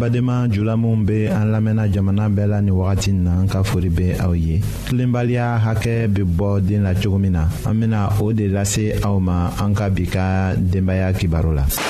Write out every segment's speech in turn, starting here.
badenma jula minw be an lamɛnna jamana bɛɛ la ni wagati na an ka fori be aw ye tilenbaliya hakɛ be bɔ den la cogo min na an bena o de lase aw ma an ka bi ka denbaaya kibaru la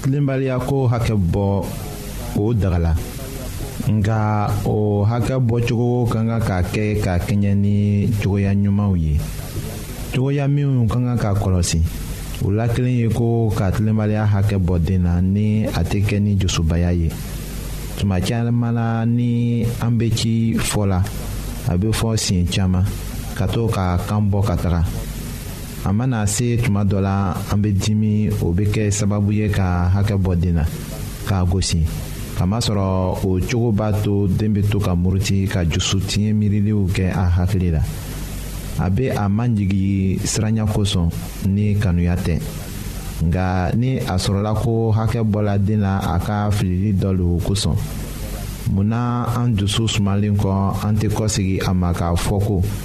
tilenbaliya ko hakɛ bɔ o dagala nka o hakɛ bɔcogo ka kan ka kɛ ka kɛɲɛ ni cogoya ɲumanw ye cogoya minnu ka kan ka kɔlɔsi o la kelen ye ko ka tilenbaliya hakɛ bɔ den na ni a tɛ kɛ ni dusubaya ye tuma caman na ni an bɛ ci fɔ la a bɛ fɔ siɲɛ caman ka to ka kan bɔ ka taga. a mana se tuma dɔ la an bɛ dimi o bɛ kɛ sababu ye ka hakɛ bɔ den na k'a gosi kamasɔrɔ o cogo b'a to den bɛ to ka muruti ka dusu tiɲɛ miiriliw kɛ a hakili la a bɛ a manjigi siranya kosɔn ni kanuya tɛ nka ni a sɔrɔla ko hakɛ bɔla den na a ka filili dɔ lo kosɔn mun na an dusu sumalen kɔ an tɛ kɔsegi a ma k'a fɔ ko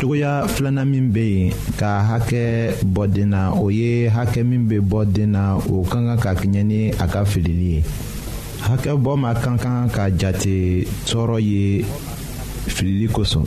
cogoya filanan min bɛ yen ka hakɛ bɔ den na o ye hakɛ min bɛ bɔ den na o ka kan ka kɛɲɛ ni a ka filili ye hakɛ bɔ ma ka kan ka jate tɔɔrɔ ye filili kosɔn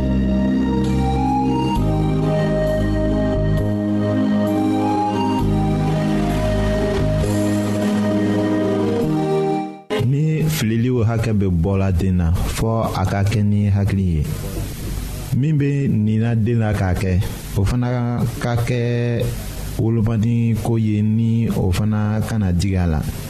hakɛ bɛ bɔla den na fɔɔ a ka kɛ ni hakili ye min bɛ nina den na k'a kɛ o fana ka kɛ wolomadi ko ye ni o fana kana digi a la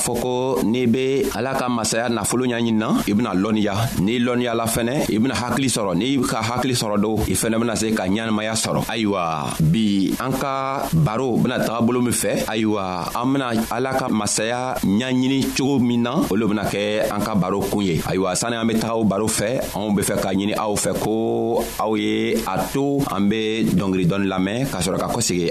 fɔ ko n'i be ala ka masaya nafolo ɲaɲini na i bena lɔnniya n'i lɔnniyala fɛnɛ i bena hakili sɔrɔ n'i ka hakili sɔrɔ do i fɛnɛ bena se ka ɲɛnamaya sɔrɔ ayiwa bi an ka baro bena taga bolo min fɛ ayiwa an bena ala ka masaya ɲaɲini cogo min na o le bena kɛ an ka baro kun ye ayiwa sanni an be taga o baro fɛ anw be fɛ k'a ɲini aw fɛ ko aw ye a to an be dɔngeri dɔɔni lamɛn k'a sɔrɔ ka kosegi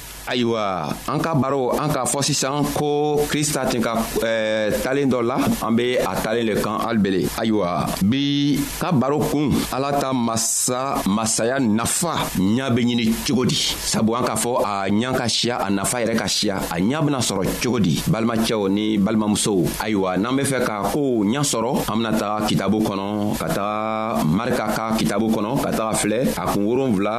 ayiwa an ka baro an k'a fɔ sisan ko krista tun ka eh, talen dɔ la an be a talen le kan alibele ayiwa bi ka baro kun ala ta masa masaya nafa ɲa be ɲini cogo di sabu an k'a fɔ a ɲa ka siya a nafa yɛrɛ ka siya a ɲa bena sɔrɔ cogo di balimacɛw ni balimamusow ayiwa n'an be fɛ ka koo ɲa sɔrɔ an bena taga kitabu kɔnɔ ka taga marika ka kitabu kɔnɔ ka taga filɛ a kun wolonfila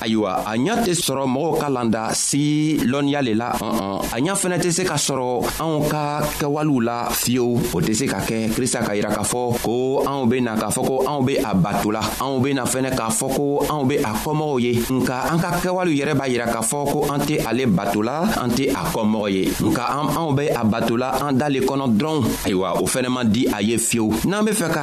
ayiwa a ɲa tɛ sɔrɔ mɔgɔw ka landa si lɔnniya le la a ɲa fɛnɛ tɛ se ka sɔrɔ anw ka kɛwalew la fiyewu o tɛ se ka kɛ krista ka yira k'a fɔ ko anw be na k'a fɔ ko anw be a bato la anw be na fɛnɛ k'a fɔ ko anw be a kɔmɔgɔw ye nka an ka kɛwalew yɛrɛ b'a yira k'a fɔ ko an tɛ ale bato la an tɛ a kɔmɔgɔ ye nka anw be a bato la an da le kɔnɔ dɔrɔn ayiwa o fɛnɛ man di a ye fiyewu n'an be fɛ ka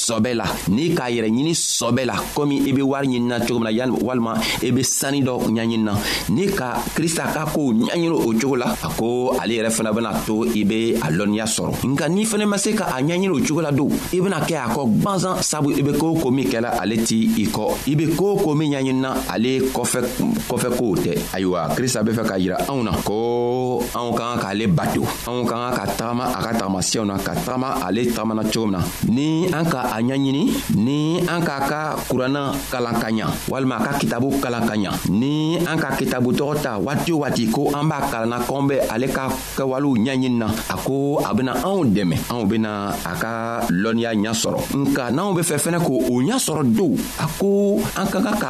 sɔbɛ la ni k'a yɛrɛ ɲini sɔbɛ la komi i be wari ɲinina cogo min na yan walima i be sanni dɔ ɲaɲinina ni ka krista ka kow ɲaɲini o cogo la a ko ale yɛrɛ fana bena to i be a lɔnniya sɔrɔ nka n'i fana ma se ka a ɲaɲini o cogo la don i bena kɛ a kɔ gwanzan sabu i be koo ko min kɛla ale t'i i kɔ i be koo ko min ɲaɲinina ale kɔfɛ kɔfɛ kow tɛ ayiwa krista be fɛ k'a yira anw na ko anw ka kan k'ale bato anw ka kan ka tagama a ka tagamasiyɛw na ka tagama ale tagamana cogo min na ni an ka a ɲaɲini ni an k'a ka kuranna kalan ka ɲa walima a ka kitabu kalan ka ɲa ni an ka kitabu tɔgɔ ta waati o waati ko an b'a kalanna k'anw bɛ ale ka kɛwalew ɲaɲini na a ko a bɛna anw dɛmɛ anw bɛna a ka lɔnniya ɲa sɔrɔ nka n'anw be fɛ fɛnɛ k'o o ɲa sɔrɔ don a ko an ka kan ka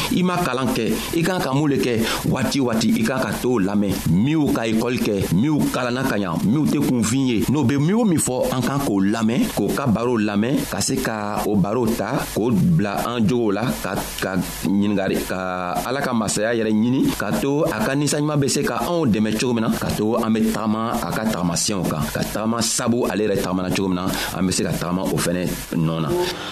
i ma kalan kɛ i kan ka mun le kɛ waati waati i kan ka tow lamɛn minw ka ekɔli kɛ minw kalanna ka ɲa minw tɛ kunfin ye n'o be min o min fɔ an kan k'o lamɛn k'o ka barow lamɛn ka se ka o barow ta k'o bila an jogow la ka ka ɲiningari ka ala ka masaya yɛrɛ ɲini ka to a ka ninsanɲuman be se ka anw dɛmɛ cogo min na ka to an be tagama a ka tagamasiyɛw kan ka tagama sabu ale yɛrɛ tagamana cogo min na an be se ka tagama o fɛnɛ nɔɔ na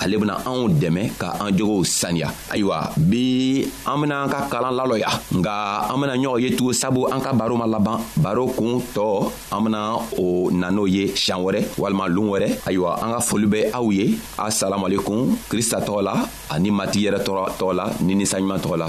ale bena anw dɛmɛ ka an jogow saniya ayiwa bi an bena an ka kalan lalɔya nga an bena ɲɔgɔn ye tugun sabu an ka baro ma laban baro kun tɔ an bena o na n'o ye siɲan wɛrɛ walima loon wɛrɛ ayiwa an ka foli bɛ aw ye asalamualekum krista tɔgɔ la ani matigi yɛrɛ tɔgɔ la ni ninsanɲuman tɔgɔ la